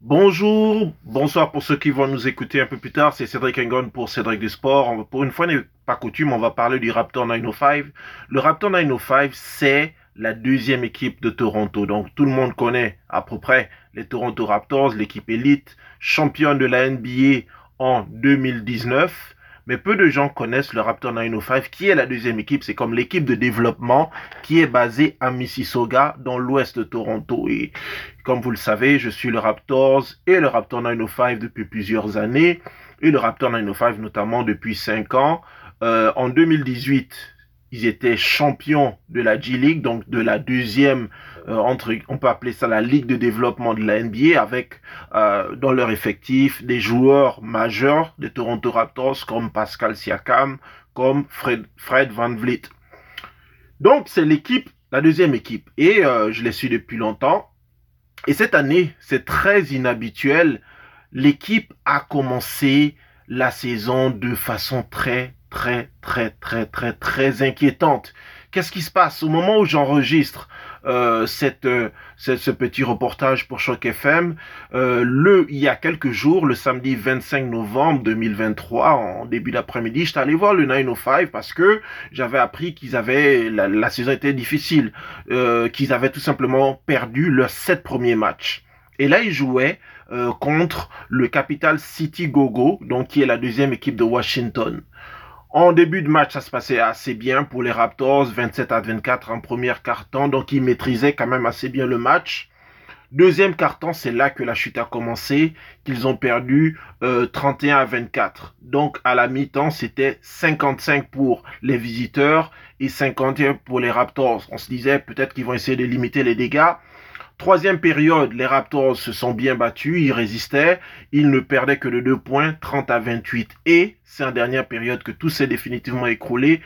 Bonjour, bonsoir pour ceux qui vont nous écouter un peu plus tard. C'est Cédric Engon pour Cédric du Sport. Pour une fois n'est pas coutume, on va parler du Raptor 905. Le Raptor 905, c'est la deuxième équipe de Toronto. Donc tout le monde connaît à peu près les Toronto Raptors, l'équipe élite, championne de la NBA en 2019 mais peu de gens connaissent le Raptor 905, qui est la deuxième équipe. C'est comme l'équipe de développement qui est basée à Mississauga, dans l'ouest de Toronto. Et comme vous le savez, je suis le Raptors et le Raptor 905 depuis plusieurs années, et le Raptor 905 notamment depuis 5 ans. Euh, en 2018, ils étaient champions de la G-League, donc de la deuxième, euh, entre, on peut appeler ça la Ligue de développement de la NBA, avec euh, dans leur effectif des joueurs majeurs des Toronto Raptors comme Pascal Siakam, comme Fred, Fred Van Vliet. Donc c'est l'équipe, la deuxième équipe, et euh, je les suis depuis longtemps. Et cette année, c'est très inhabituel. L'équipe a commencé la saison de façon très très, très, très, très, très inquiétante. Qu'est-ce qui se passe au moment où j'enregistre euh, cette, euh, ce petit reportage pour Choc FM euh, le, Il y a quelques jours, le samedi 25 novembre 2023, en début d'après-midi, j'étais allé voir le 905 parce que j'avais appris qu'ils avaient la, la, saison était difficile, euh, qu'ils avaient tout simplement perdu leurs sept premiers matchs. Et là, ils jouaient euh, contre le Capital City Gogo, donc qui est la deuxième équipe de Washington. En début de match, ça se passait assez bien pour les Raptors, 27 à 24 en première carton, donc ils maîtrisaient quand même assez bien le match. Deuxième carton, c'est là que la chute a commencé, qu'ils ont perdu euh, 31 à 24. Donc à la mi-temps, c'était 55 pour les visiteurs et 51 pour les Raptors. On se disait peut-être qu'ils vont essayer de limiter les dégâts. Troisième période, les Raptors se sont bien battus, ils résistaient, ils ne perdaient que de deux points, 30 à 28. Et c'est en dernière période que tout s'est définitivement écroulé,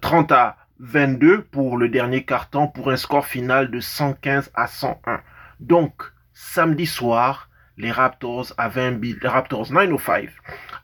30 euh, à 22 pour le dernier carton, pour un score final de 115 à 101. Donc, samedi soir, les Raptors avaient un bilan, les Raptors 905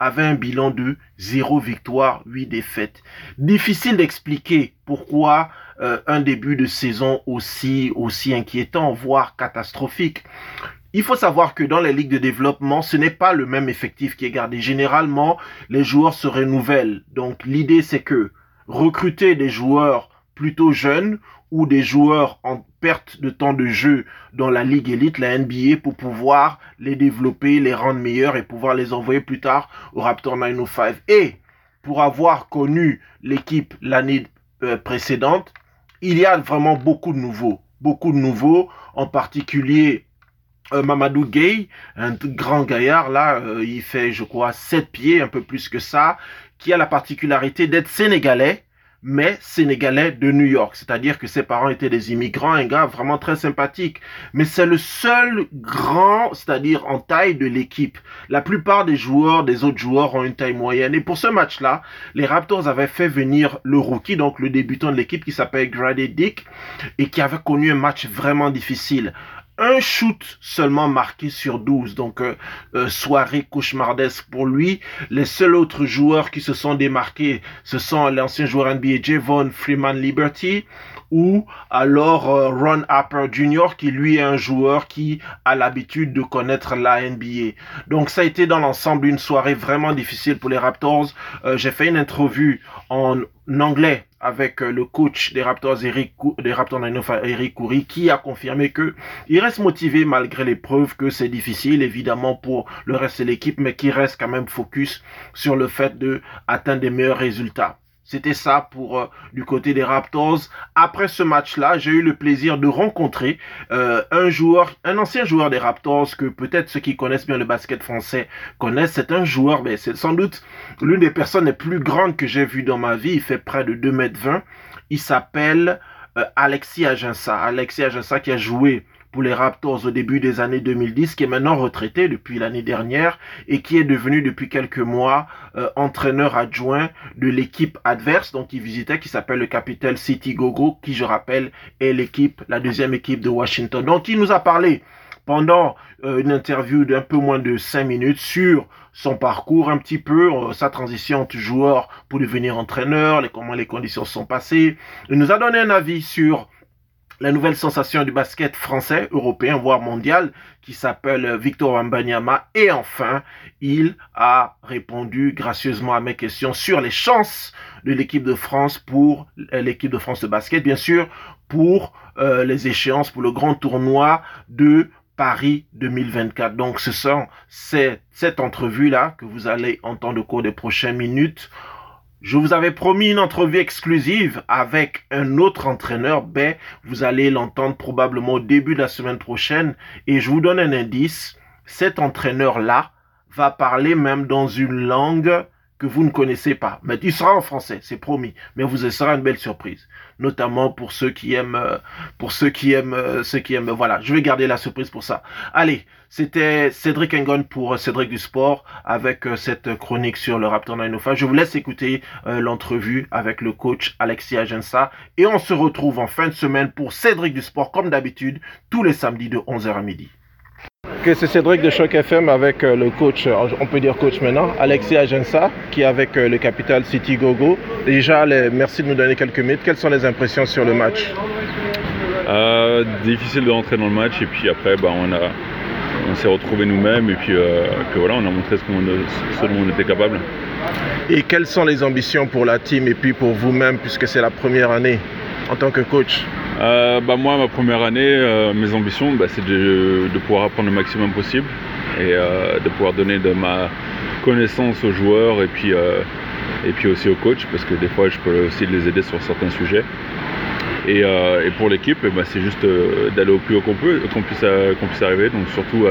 avaient un bilan de 0 victoire, 8 défaites. Difficile d'expliquer pourquoi euh, un début de saison aussi, aussi inquiétant, voire catastrophique. Il faut savoir que dans les ligues de développement, ce n'est pas le même effectif qui est gardé. Généralement, les joueurs se renouvellent. Donc l'idée, c'est que recruter des joueurs plutôt jeunes ou des joueurs en perte de temps de jeu dans la ligue élite, la NBA, pour pouvoir les développer, les rendre meilleurs et pouvoir les envoyer plus tard au Raptor 905. Et pour avoir connu l'équipe l'année euh, précédente, il y a vraiment beaucoup de nouveaux. Beaucoup de nouveaux, en particulier euh, Mamadou Gay, un grand gaillard, là, euh, il fait, je crois, 7 pieds, un peu plus que ça, qui a la particularité d'être sénégalais, mais sénégalais de New York. C'est-à-dire que ses parents étaient des immigrants, un gars vraiment très sympathique. Mais c'est le seul grand, c'est-à-dire en taille de l'équipe. La plupart des joueurs, des autres joueurs ont une taille moyenne. Et pour ce match-là, les Raptors avaient fait venir le rookie, donc le débutant de l'équipe qui s'appelle Grady Dick, et qui avait connu un match vraiment difficile un shoot seulement marqué sur 12. Donc, euh, euh, soirée cauchemardesque pour lui. Les seuls autres joueurs qui se sont démarqués, ce sont l'ancien joueur NBA Javon Freeman Liberty ou alors euh, Ron Harper Jr. qui lui est un joueur qui a l'habitude de connaître la NBA. Donc ça a été dans l'ensemble une soirée vraiment difficile pour les Raptors. J'ai fait une interview en anglais avec euh, le coach des Raptors, Eric, des Raptors Eric Coury, qui a confirmé que il reste motivé malgré l'épreuve, que c'est difficile évidemment pour le reste de l'équipe, mais qui reste quand même focus sur le fait de atteindre des meilleurs résultats. C'était ça pour euh, du côté des Raptors. Après ce match-là, j'ai eu le plaisir de rencontrer euh, un joueur, un ancien joueur des Raptors que peut-être ceux qui connaissent bien le basket français connaissent. C'est un joueur, mais c'est sans doute l'une des personnes les plus grandes que j'ai vues dans ma vie. Il fait près de 2 mètres 20. Il s'appelle euh, Alexis Aginsa. Alexis Aginsa qui a joué pour les Raptors au début des années 2010, qui est maintenant retraité depuis l'année dernière et qui est devenu depuis quelques mois euh, entraîneur adjoint de l'équipe adverse, donc il visitait, qui s'appelle le Capital City Gogo, qui je rappelle est l'équipe, la deuxième équipe de Washington. Donc il nous a parlé pendant euh, une interview d'un peu moins de cinq minutes sur son parcours un petit peu, euh, sa transition entre joueur pour devenir entraîneur, les, comment les conditions sont passées. Il nous a donné un avis sur la nouvelle sensation du basket français, européen, voire mondial, qui s'appelle Victor Wembanyama. Et enfin, il a répondu gracieusement à mes questions sur les chances de l'équipe de France pour euh, l'équipe de France de basket, bien sûr, pour euh, les échéances, pour le grand tournoi de Paris 2024. Donc ce sont cette entrevue-là que vous allez entendre au cours des prochaines minutes. Je vous avais promis une entrevue exclusive avec un autre entraîneur, ben, vous allez l'entendre probablement au début de la semaine prochaine. Et je vous donne un indice, cet entraîneur-là va parler même dans une langue que vous ne connaissez pas. Mais il sera en français, c'est promis. Mais vous sera une belle surprise, notamment pour ceux qui aiment, euh, pour ceux qui aiment, euh, ceux qui aiment. Voilà, je vais garder la surprise pour ça. Allez, c'était Cédric Engon pour euh, Cédric du Sport avec cette chronique sur le Raptor 905. Je vous laisse écouter l'entrevue avec le coach Alexis Agensa et on se retrouve en fin de semaine pour Cédric du Sport comme d'habitude tous les samedis de 11h à midi c'est Cédric de Choc FM avec euh, le coach, euh, on peut dire coach maintenant, Alexis Agensa, qui est avec euh, le Capital City Gogo. Déjà, merci de nous donner quelques minutes. Quelles sont les impressions sur le match? Difficile de rentrer dans le match et puis après, bah, on, a, on s'est retrouvés nous-mêmes et puis, voilà, on a montré ce, ce dont on était capable. Et quelles sont les ambitions pour la team et puis pour vous-même puisque c'est la première année en tant que coach? Euh, bah moi, ma première année, euh, mes ambitions, bah, c'est de, pouvoir apprendre le maximum possible et euh, de pouvoir donner de ma connaissance aux joueurs et puis, et puis aussi aux coachs parce que des fois, je peux aussi les aider sur certains sujets. Et, pour l'équipe, bah, c'est juste d'aller au plus haut qu'on peut, qu'on puisse, qu'on puisse arriver. Donc surtout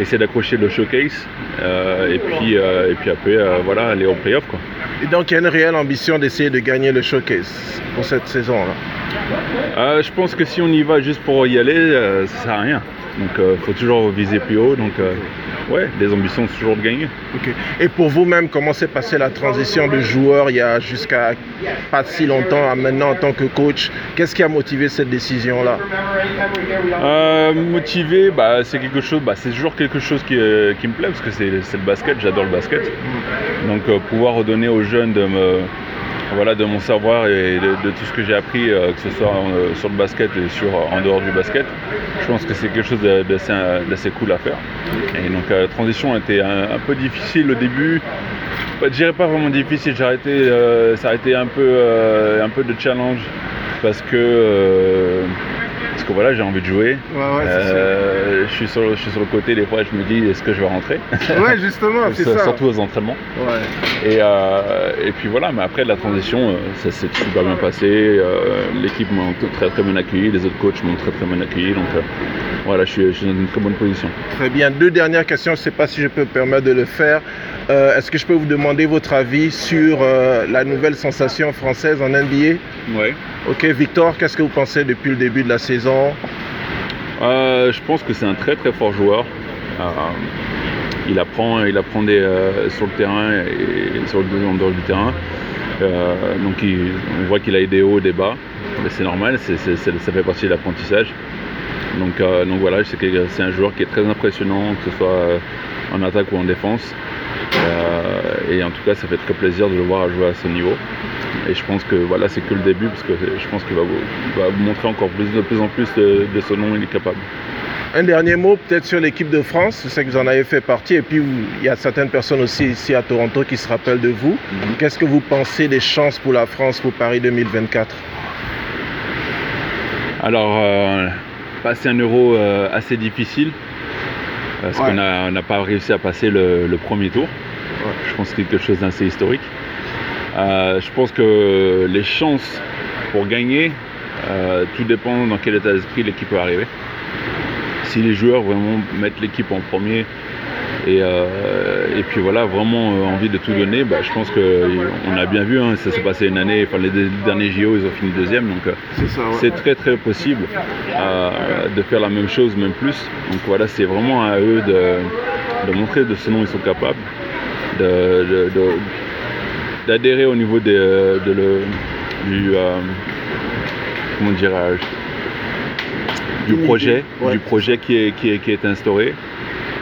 essayer d'accrocher le showcase et puis et puis après voilà aller en playoff quoi. Et donc il y a une réelle ambition d'essayer de gagner le showcase pour cette saison là. Euh, je pense que si on y va juste pour y aller, euh, ça sert à rien. Donc il euh, faut toujours viser plus haut. Donc ouais, les ambitions c'est toujours de gagner. Et pour vous-même, comment s'est passée la transition de joueur il y a jusqu'à pas si longtemps à maintenant en tant que coach? Qu'est-ce qui a motivé cette décision-là? Motivé, bah, c'est quelque chose, bah, c'est toujours quelque chose qui, qui me plaît parce que c'est le basket, j'adore le basket. Donc pouvoir redonner aux jeunes de me voilà, de mon savoir et de, tout ce que j'ai appris, euh, que ce soit euh, sur le basket et sur, en dehors du basket. Je pense que c'est quelque chose d'assez cool à faire. Et donc la transition a été un, peu difficile au début. Je dirais pas vraiment difficile, euh, ça a été un peu, un peu de challenge parce que parce que voilà, j'ai envie de jouer. Euh, je, suis sur, je suis sur le côté, des fois, je me dis, est-ce que je vais rentrer? Ouais, justement, c'est ça. Surtout aux entraînements. Et, euh, et puis voilà, mais après, la transition, euh, ça s'est super bien passé. L'équipe m'a très très bien accueilli, les autres coachs m'ont très très bien accueilli. Donc voilà, je suis, je suis, dans une très bonne position. Très bien. Deux dernières questions, je ne sais pas si je peux me permettre de le faire. Est-ce que je peux vous demander votre avis sur la nouvelle sensation française en NBA Oui. Ok, Victor, qu'est-ce que vous pensez depuis le début de la saison? Euh, Je pense que c'est un très très fort joueur. Euh, il apprend, il apprend euh, sur le terrain et sur le dehors du terrain. donc on voit qu'il a des hauts, des bas. C'est normal, ça fait partie de l'apprentissage. Donc, donc voilà, c'est un joueur qui est très impressionnant, que ce soit en attaque ou en défense. et en tout cas, ça fait très plaisir de le voir jouer à ce niveau. Et je pense que voilà, c'est que le début, parce que je pense qu'il va, vous montrer encore plus, de plus en plus de, ce nom il est capable. Un dernier mot peut-être sur l'équipe de France, je sais que vous en avez fait partie, et puis il y a certaines personnes aussi ici à Toronto qui se rappellent de vous. Mhm. Qu'est-ce que vous pensez des chances pour la France pour Paris 2024 Alors, euh, passer un euro euh, assez difficile, parce qu'on n'a pas réussi à passer le, premier tour. Je pense que c'est quelque chose d'assez historique. Euh, je pense que les chances pour gagner, euh, tout dépend dans quel état d'esprit l'équipe va arriver. Si les joueurs vraiment mettent l'équipe en premier et, euh, et, puis voilà, vraiment envie de tout donner, bah, je pense qu'on a bien vu, hein, ça s'est passé une année, enfin les derniers JO ils ont fini deuxième, donc c'est très très possible de faire la même chose, même plus. Donc voilà, c'est vraiment à eux de, montrer de ce dont ils sont capables, de, d'adhérer au niveau des, euh, de le, du euh, comment du projet, du projet qui est, qui est, qui est instauré.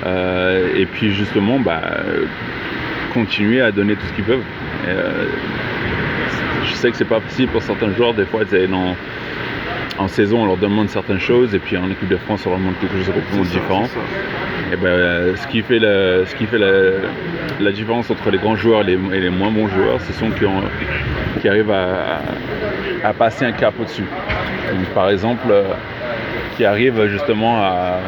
Euh, et puis justement, bah, continuer à donner tout ce qu'ils peuvent. je sais que c'est pas possible pour certains joueurs, des fois, dans en saison, on leur demande certaines choses, et puis en équipe de France, on leur demande quelque chose de complètement différent. Et ben, euh, ce qui fait, la, ce qui fait la, différence entre les grands joueurs et les, moins bons joueurs, ce sont qui, qui arrivent à, passer un cap au-dessus. Par exemple, euh, qui arrivent justement à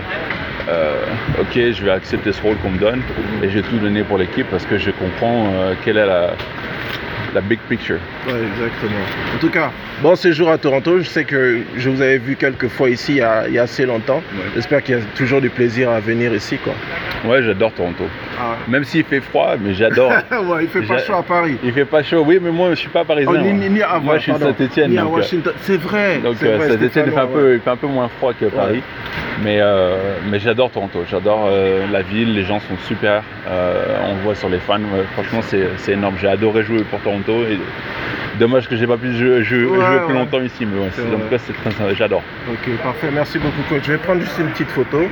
euh, ok, je vais accepter ce rôle qu'on me donne et je vais tout donner pour l'équipe parce que je comprends euh, quelle est la, la big picture. Ouais, exactement. En tout cas, bon séjour à Toronto. Je sais que je vous avais vu quelques fois ici il y a, il y a assez longtemps. Ouais. J'espère qu'il y a toujours du plaisir à venir ici, quoi. Ouais, j'adore Toronto. Ah. Même s'il fait froid, mais j'adore. ouais, il fait pas chaud à Paris. Il fait pas chaud, oui, mais moi je suis pas parisien. Oh, ni, moi. ni- ni à- Moi, je suis de Saint-Etienne. ni à Donc, euh, Washington. C'est vrai. donc euh, Saint-Etienne il fait un peu moins froid que Paris. Mais, euh, mais j'adore Toronto. J'adore euh, la ville, les gens sont super. Euh, on voit sur les fans, franchement c'est c'est énorme. J'ai adoré jouer pour Toronto. Et dommage que j'ai pas pu jouer, jouer- Ouais, jouer plus longtemps ici, mais ouais, c'est très- j'adore. Ok, parfait. Merci beaucoup, coach. Je vais prendre juste une petite photo.